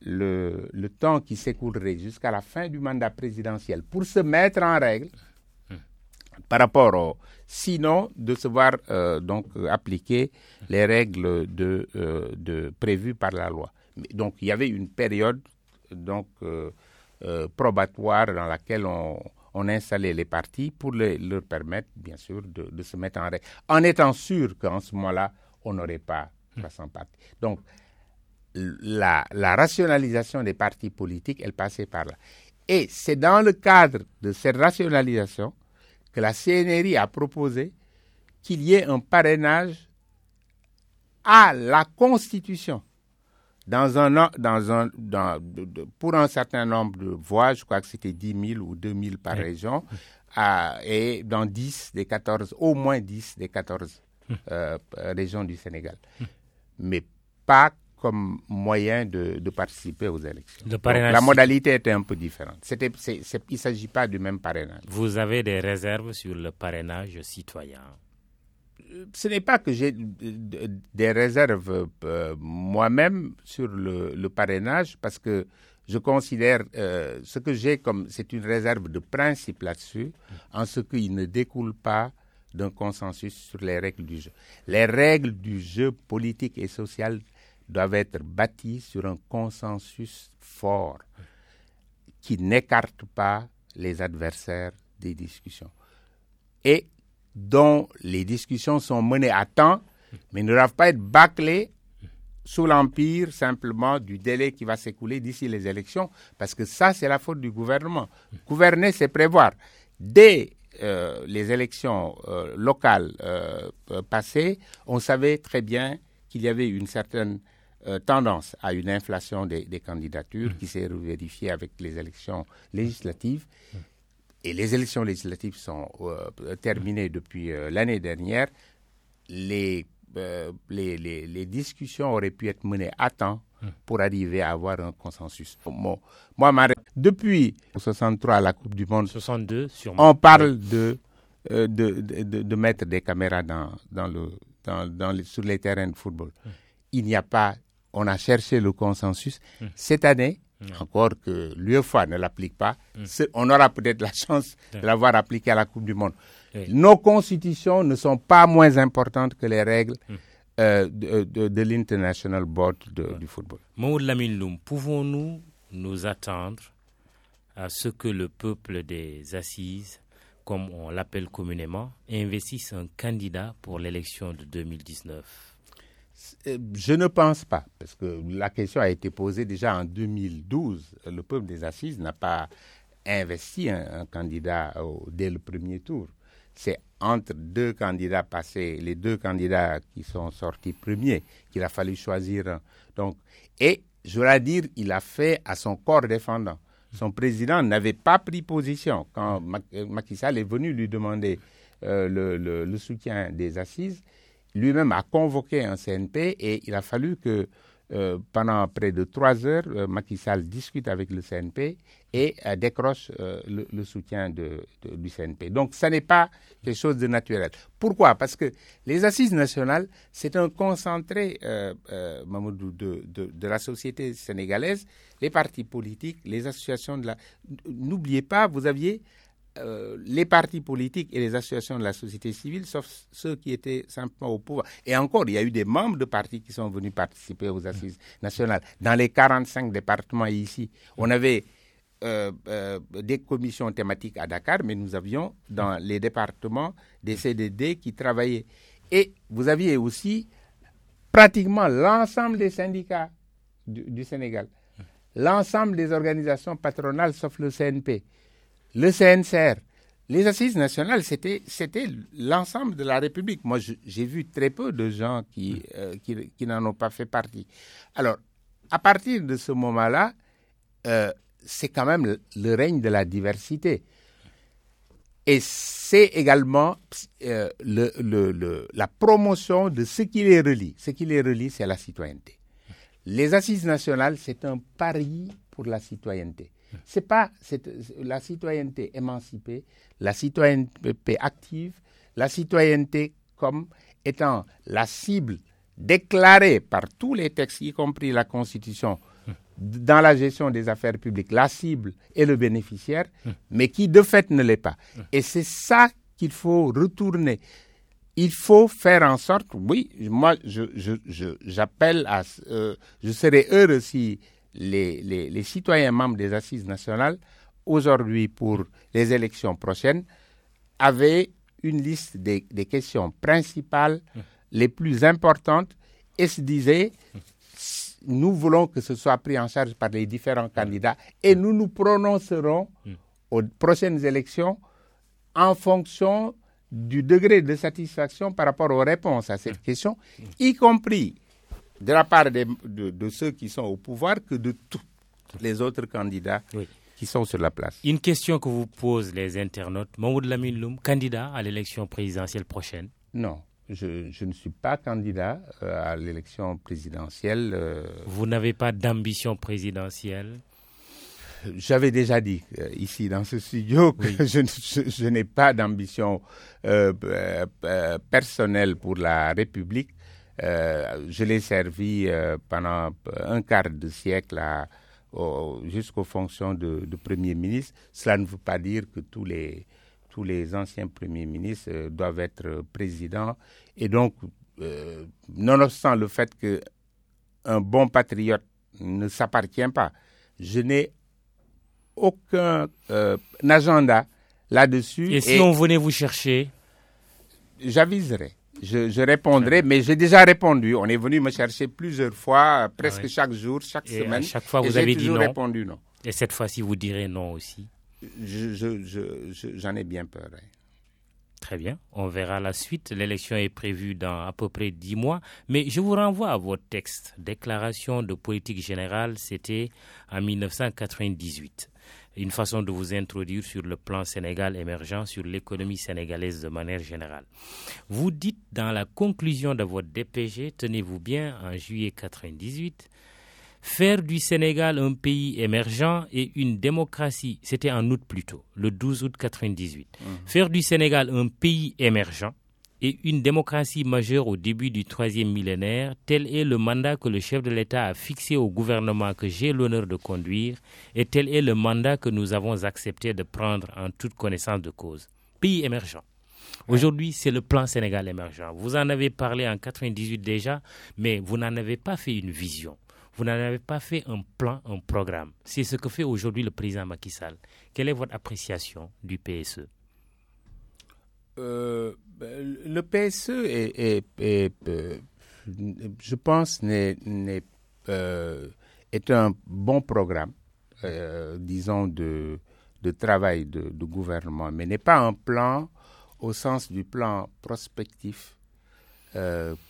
le, le temps qui s'écoulerait jusqu'à la fin du mandat présidentiel pour se mettre en règle par rapport au, sinon de se voir euh, donc appliquer les règles de, euh, de prévues par la loi. Donc il y avait une période donc euh, probatoire dans laquelle on, on installait les partis pour leur permettre, bien sûr, de, se mettre en règle, en étant sûr qu'en ce moment-là, on n'aurait pas 300 partis. Donc, la, rationalisation des partis politiques, elle passait par là. Et c'est dans le cadre de cette rationalisation que la CNRI a proposé qu'il y ait un parrainage à la Constitution dans un, dans un, dans, pour un certain nombre de voix, je crois que c'était 10 000 ou 2 000 par région, et dans 10 des 14, au moins 10 des 14 hum. euh, régions du Sénégal. Mais pas comme moyen de, de participer aux élections. la modalité était un peu différente. Il ne s'agit pas du même parrainage. Vous avez des réserves sur le parrainage citoyen? Ce n'est pas que j'ai des réserves euh, moi-même sur le, parrainage parce que je considère euh, ce que j'ai comme c'est une réserve de principe là-dessus en ce qu'il ne découle pas d'un consensus sur les règles du jeu. Les règles du jeu politique et social doivent être bâties sur un consensus fort qui n'écarte pas les adversaires des discussions. Et dont les discussions sont menées à temps, mais ne doivent pas être bâclées sous l'empire simplement du délai qui va s'écouler d'ici les élections, parce que ça, c'est la faute du gouvernement. Gouverner, c'est prévoir. Dès euh, les élections euh, locales euh, passées, on savait très bien qu'il y avait une certaine tendance à une inflation des, des candidatures qui s'est vérifiée avec les élections législatives. Et les élections législatives sont terminées depuis l'année dernière, les, les, les, les, discussions auraient pu être menées à temps. Pour arriver à avoir un consensus. moi, depuis 63 à la Coupe du Monde, 62 on parle de, de, de, de, mettre des caméras dans, dans le, dans, dans sur les terrains de football. Hum. Il n'y a pas, on a cherché le consensus. Hum. Cette année, encore que l'UEFA ne l'applique pas, on aura peut-être la chance de l'avoir appliqué à la Coupe du Monde. Nos constitutions ne sont pas moins importantes que les règles. Euh, de, l'International Board du football. Maud Lamine pouvons-nous nous attendre à ce que le peuple des assises, comme on l'appelle communément, investisse un candidat pour l'élection de 2019 euh, je ne pense pas, parce que la question a été posée déjà en 2012. Le peuple des assises n'a pas investi un, candidat dès le premier tour. C'est entre deux candidats passés, les deux candidats qui sont sortis premiers, qu'il a fallu choisir Donc, et je dois dire, il a fait à son corps défendant. Son président n'avait pas pris position quand euh, Macky Sall est venu lui demander euh, le, soutien des assises. Lui-même a convoqué un CNP et il a fallu que euh, pendant près de trois heures, euh, Macky Sall discute avec le CNP et euh, décroche le, soutien du CNP. Donc, ça n'est pas quelque chose de naturel. Pourquoi? Parce que les assises nationales, c'est un concentré, de, de, la société sénégalaise, les partis politiques, les associations de la... N'oubliez pas, vous aviez euh, les partis politiques et les associations de la société civile, sauf ceux qui étaient simplement au pouvoir. Et encore, il y a eu des membres de partis qui sont venus participer aux assises nationales. Dans les 45 départements ici, on avait euh, euh, des commissions thématiques à Dakar, mais nous avions dans les départements des CDD qui travaillaient. Et vous aviez aussi pratiquement l'ensemble des syndicats du Sénégal, l'ensemble des organisations patronales sauf le CNP le CNCR. Les assises nationales, c'était, c'était l'ensemble de la République. Moi, j'ai vu très peu de gens qui, euh, qui, n'en ont pas fait partie. Alors, à partir de ce moment-là, euh, c'est quand même le, règne de la diversité. Et c'est également euh, le, le, la promotion de ce qui les relie. Ce qui les relie, c'est la citoyenneté. Les assises nationales, c'est un pari pour la citoyenneté. C'est pas la citoyenneté émancipée, la citoyenneté active, la citoyenneté comme étant la cible déclarée par tous les textes, y compris la Constitution, dans la gestion des affaires publiques, la cible et le bénéficiaire, mais qui de fait ne l'est pas. Et c'est ça qu'il faut retourner. Il faut faire en sorte, oui, moi j'appelle je, à, euh, je serais heureux si les, citoyens membres des assises nationales, aujourd'hui pour les élections prochaines, avaient une liste des, questions principales les plus importantes et se disaient, nous voulons que ce soit pris en charge par les différents candidats et nous nous prononcerons aux prochaines élections en fonction du degré de satisfaction par rapport aux réponses à cette question, y compris de la part de, ceux qui sont au pouvoir que de tous les autres candidats qui sont sur la place. Une question que vous posent les internautes. Mahmoud Lamine Loum, candidat à l'élection présidentielle prochaine Non. Je, ne suis pas candidat euh, à l'élection présidentielle. Euh. Vous n'avez pas d'ambition présidentielle? J'avais déjà dit euh, ici dans ce studio que je, n'ai pas d'ambition personnelle pour la République. Euh, je l'ai servi euh, pendant un quart de siècle jusqu'aux fonctions de, Premier ministre. Cela ne veut pas dire que tous les, tous les anciens premiers ministres euh, doivent être présidents. Et donc, nonobstant le fait qu'un bon patriote ne s'appartient pas, je n'ai aucun agenda là-dessus. Et si on venait vous chercher? J'aviserai je, répondrai, mais j'ai déjà répondu. On est venu me chercher plusieurs fois, presque chaque jour, chaque et semaine. À chaque fois, vous avez dit non. répondu non. Et cette fois-ci, vous direz non aussi J'en ai bien peur. Très bien, on verra la suite. L'élection est prévue dans à peu près dix mois. Mais je vous renvoie à votre texte. Déclaration de politique générale, c'était en 1998 une façon de vous introduire sur le plan Sénégal émergent, sur l'économie sénégalaise de manière générale. Vous dites dans la conclusion de votre DPG, tenez-vous bien, en juillet 1998, faire du Sénégal un pays émergent et une démocratie, c'était en août plutôt, le 12 août 1998. Mmh. Faire du Sénégal un pays émergent et une démocratie majeure au début du troisième millénaire, tel est le mandat que le chef de l'État a fixé au gouvernement que j'ai l'honneur de conduire, et tel est le mandat que nous avons accepté de prendre en toute connaissance de cause. Pays émergent. Aujourd'hui, c'est le plan Sénégal émergent. Vous en avez parlé en 98 déjà, mais vous n'en avez pas fait une vision. Vous n'avez pas fait un plan, un programme. C'est ce que fait aujourd'hui le président Macky Sall. Quelle est votre appréciation du PSE euh, ben, Le PSE est, euh, je pense, euh, est un bon programme, disons, de, travail de, de, gouvernement, mais n'est pas un plan au sens du plan prospectif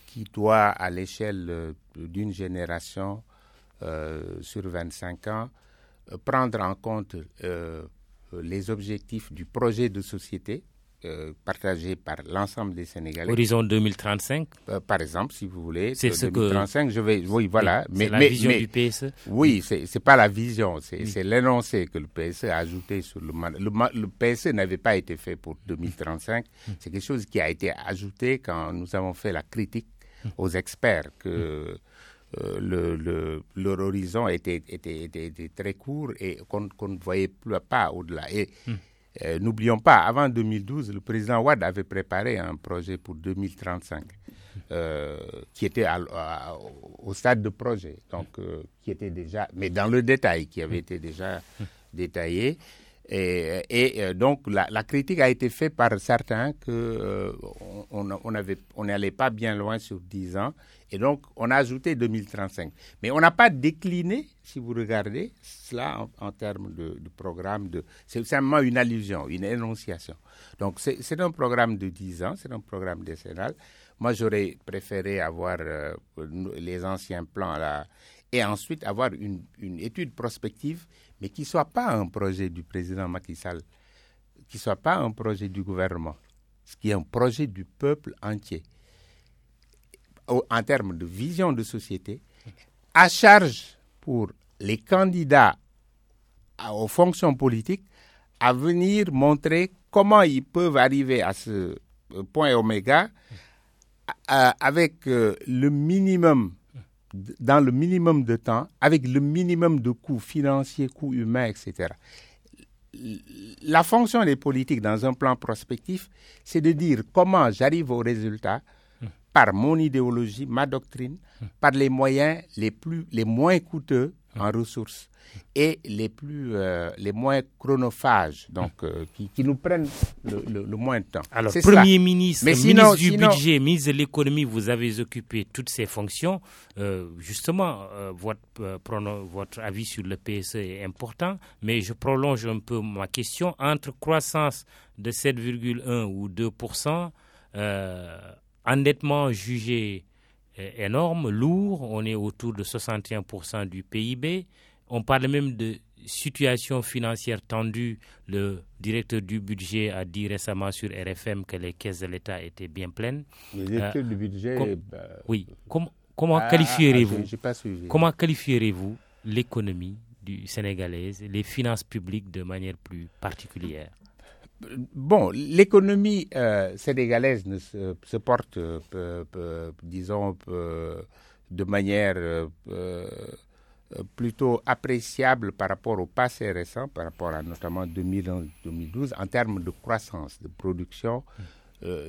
qui doit, à l'échelle d'une génération sur 25 ans, prendre en compte les objectifs du projet de société euh, partagé par l'ensemble des Sénégalais. Horizon 2035 euh, Par exemple, si vous voulez. C'est ce 2035, je vais. Oui, voilà. mais, la vision du PSE Oui, c'est n'est pas la vision, c'est l'énoncé que le PSE a ajouté sur le Le, le PSE n'avait pas été fait pour 2035. C'est quelque chose qui a été ajouté quand nous avons fait la critique aux experts que. Euh, le, leur horizon était, était, était, très court et qu'on ne voyait plus pas au-delà. Et euh, n'oublions pas, avant 2012, le président Ouad avait préparé un projet pour 2035 euh, qui était au stade de projet, donc euh, qui était déjà, mais dans le détail, qui avait été déjà détaillé. Et, et donc la, critique a été faite par certains que on, on n'allait pas bien loin sur 10 ans et donc, on a ajouté 2035. Mais on n'a pas décliné, si vous regardez cela en, termes de, programme. De, c'est simplement une allusion, une énonciation. Donc, c'est un programme de 10 ans, c'est un programme décennal. Moi, j'aurais préféré avoir euh, les anciens plans là et ensuite avoir une étude prospective, mais qui ne soit pas un projet du président Macky Sall, qui ne soit pas un projet du gouvernement, ce qui est un projet du peuple entier en termes de vision de société, à charge pour les candidats aux fonctions politiques à venir montrer comment ils peuvent arriver à ce point oméga avec euh, le minimum, dans le minimum de temps, avec le minimum de coûts financiers, coûts humains, etc. La fonction des politiques dans un plan prospectif, c'est de dire comment j'arrive au résultat par mon idéologie, ma doctrine, par les moyens les, plus, les moins coûteux en ressources et les, plus, euh, les moins chronophages, donc euh, qui, qui, nous prennent le, le, moins de temps. Alors, Premier ministre, ministre du Budget, ministre de l'Économie, vous avez occupé toutes ces fonctions. Euh, justement, votre, votre avis sur le PSE est important, mais je prolonge un peu ma question. Entre croissance de 7,1 ou 2% endettement jugé énorme, lourd, on est autour de 61% du PIB. On parle même de situation financière tendue. Le directeur du budget a dit récemment sur RFM que les caisses de l'État étaient bien pleines. Le directeur du budget. Bah, oui. comment ah, qualifierez-vous ah, Comment qualifierez-vous l'économie du sénégalaise, les finances publiques de manière plus particulière? Bon, l'économie euh, sénégalaise ne se, porte, euh, disons, de manière euh, plutôt appréciable par rapport au passé récent, par rapport à notamment 2011-2012, en termes de croissance, de production,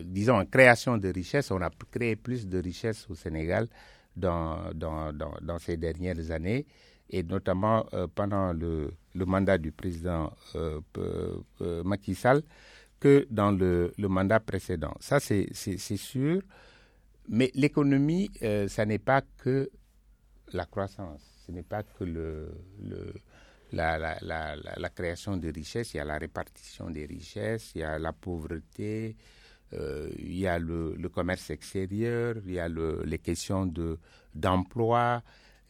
disons, en création de richesses. On a créé plus de richesses au Sénégal dans, dans, dans, dans ces dernières années et notamment pendant le, le, mandat du président euh, euh, Macky Sall que dans le, le mandat précédent. Ça, c'est sûr. Mais l'économie, ça n'est pas que la croissance, ce n'est pas que le, le la, la, la, la, création de richesses, il y a la répartition des richesses, il y a la pauvreté, euh, il y a le, le, commerce extérieur, il y a le, les questions d'emploi,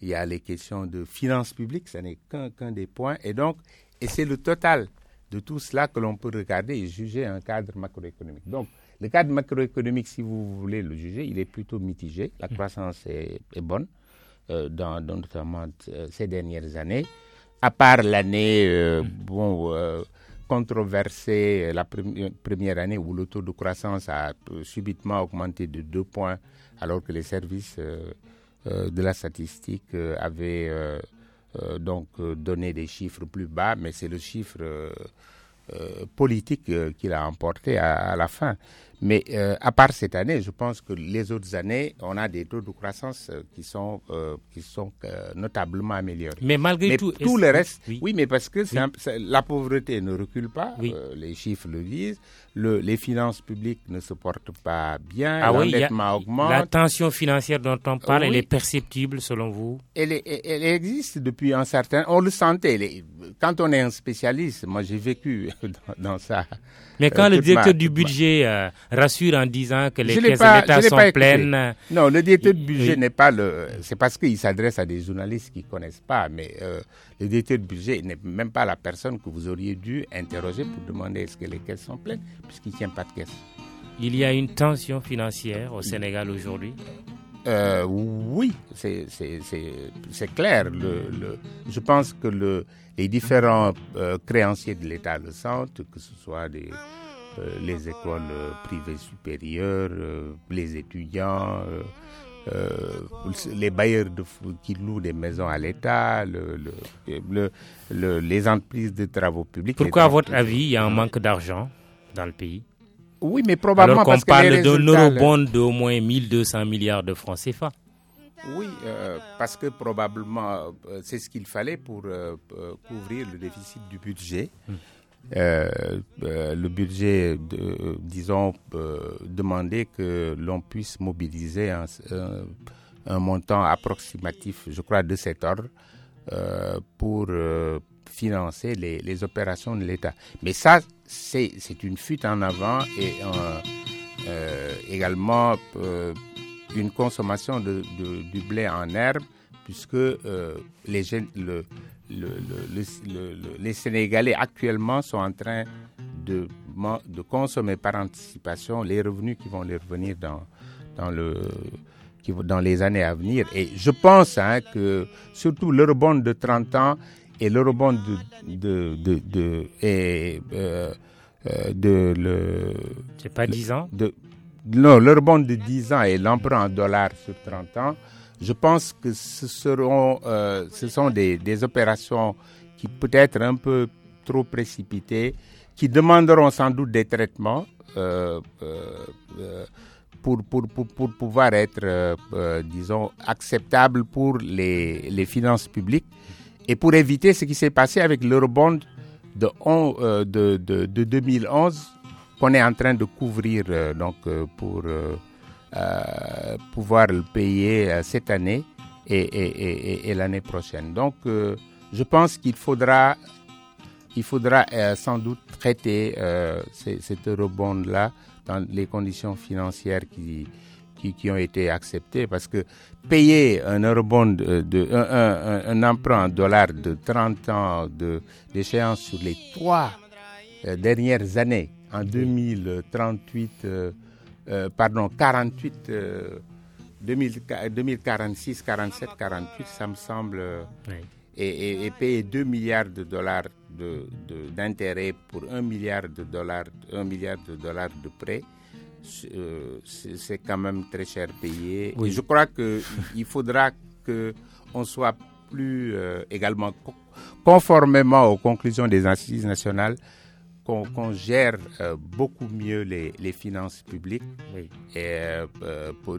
il y a les questions de finances publiques, ce n'est qu'un des points. Et donc, et c'est le total de tout cela que l'on peut regarder et juger un cadre macroéconomique. Donc, le cadre macroéconomique, si vous voulez le juger, il est plutôt mitigé. La mmh. croissance est, bonne, euh, dans, notamment euh, ces dernières années. À part l'année, euh, mmh. bon, controversée, la première année où le taux de croissance a subitement augmenté de deux points, alors que les services euh, de la statistique euh, avait euh, donc donné des chiffres plus bas, mais c'est le chiffre politique qu'il a emporté à, la fin. Mais euh, à part cette année, je pense que les autres années, on a des taux de croissance euh, qui sont, euh, qui sont notablement améliorés. Mais malgré tout, tout le reste, oui. mais parce que la pauvreté ne recule pas, les chiffres le disent, le, les finances publiques ne se portent pas bien, ah l'endettement augmente. La tension financière dont on parle, elle est perceptible selon vous? Elle, elle, existe depuis un certain... On le sentait. quand on est un spécialiste, moi j'ai vécu dans, ça. Mais quand le directeur du budget rassure en disant que les caisses d'État sont pleines. Non, le directeur du budget n'est pas le. C'est parce qu'il s'adresse à des journalistes qui ne connaissent pas, mais euh, le directeur du budget n'est même pas la personne que vous auriez dû interroger pour demander est-ce que les caisses sont pleines, puisqu'il ne tient pas de caisse. Il y a une tension financière au Sénégal aujourd'hui euh, oui, c'est clair. Le, je pense que le, les différents euh, créanciers de l'État le sentent, que ce soit des, les écoles euh, privées supérieures, euh, les étudiants, les bailleurs de, qui louent des maisons à l'État, le, les entreprises de travaux publics. Pourquoi, à votre avis, il y a un manque d'argent dans le pays? Oui, mais probablement Alors qu'on parle d'un eurobond d'au moins 1200 milliards de francs CFA. Oui, parce que probablement c'est ce qu'il fallait pour couvrir le déficit du budget. Hmm. Euh, euh, le budget, disons, euh, demandait que l'on puisse mobiliser un, montant approximatif, je crois, de cet ordre pour financer les, opérations de l'État. Mais ça, c'est une fuite en avant et également une consommation de, de, du blé en herbe, puisque les, le, les Sénégalais actuellement sont en train de, de consommer par anticipation les revenus qui vont les revenir dans, dans, le, qui, dans les années à venir. Et je pense hein, que surtout l'eurobond de 30 ans et l'eurobond de, de, de, de, et, euh, euh, de le... C'est pas 10 ans? de, Non, l'eurobond de 10 ans et l'emprunt en dollars sur 30 ans je pense que ce, seront, euh, ce sont des, des, opérations qui peut-être un peu trop précipitées, qui demanderont sans doute des traitements euh, euh, pour, pour, pour, pour, pouvoir être, disons, acceptables pour les, les, finances publiques et pour éviter ce qui s'est passé avec l'eurobond de, de, de, de 2011 qu'on est en train de couvrir donc, pour euh, pouvoir le payer euh, cette année et, l'année prochaine. Donc, euh, je pense qu'il faudra, il faudra sans doute traiter cet eurobond-là dans les conditions financières qui, qui, ont été acceptées parce que payer un eurobond de, un, emprunt en dollars de 30 ans d'échéance sur les trois dernières années en 2038 euh, pardon, 48, 2046, 47, 48, ça me semble, et, payer 2 milliards de dollars d'intérêt pour 1 milliard de dollars, 1 milliard de dollars de prêt, euh, c'est quand même très cher payé. Et je crois qu'il faudra qu'on soit plus euh, également conformément aux conclusions des assises nationales qu'on gère euh, beaucoup mieux les, les finances publiques et euh,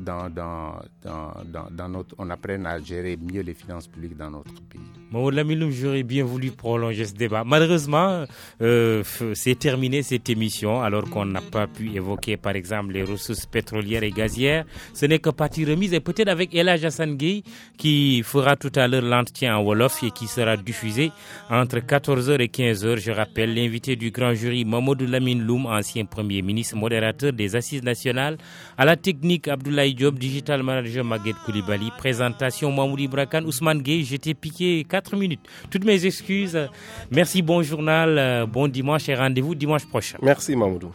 dans, dans, dans, dans, notre, on apprenne à gérer mieux les finances publiques dans notre pays. Mamoud Lamiloum, j'aurais bien voulu prolonger ce débat. Malheureusement, c'est terminé cette émission alors qu'on n'a pas pu évoquer par exemple les ressources pétrolières et gazières. Ce n'est que partie remise et peut-être avec Ella Hassan qui fera tout à l'heure l'entretien en Wolof et qui sera diffusé entre 14h et 15h. Je rappelle l'invité du grand jury Mamadou Lamine Loum, ancien Premier ministre, modérateur des Assises nationales, à la technique Abdoulaye Diop, digital manager Maguette Koulibaly, présentation Mamoudi Brakan, Ousmane Gay, j'étais piqué 4 minutes. Toutes mes excuses. Merci, bon journal, euh, bon dimanche et rendez-vous dimanche prochain. Merci Mamoudou.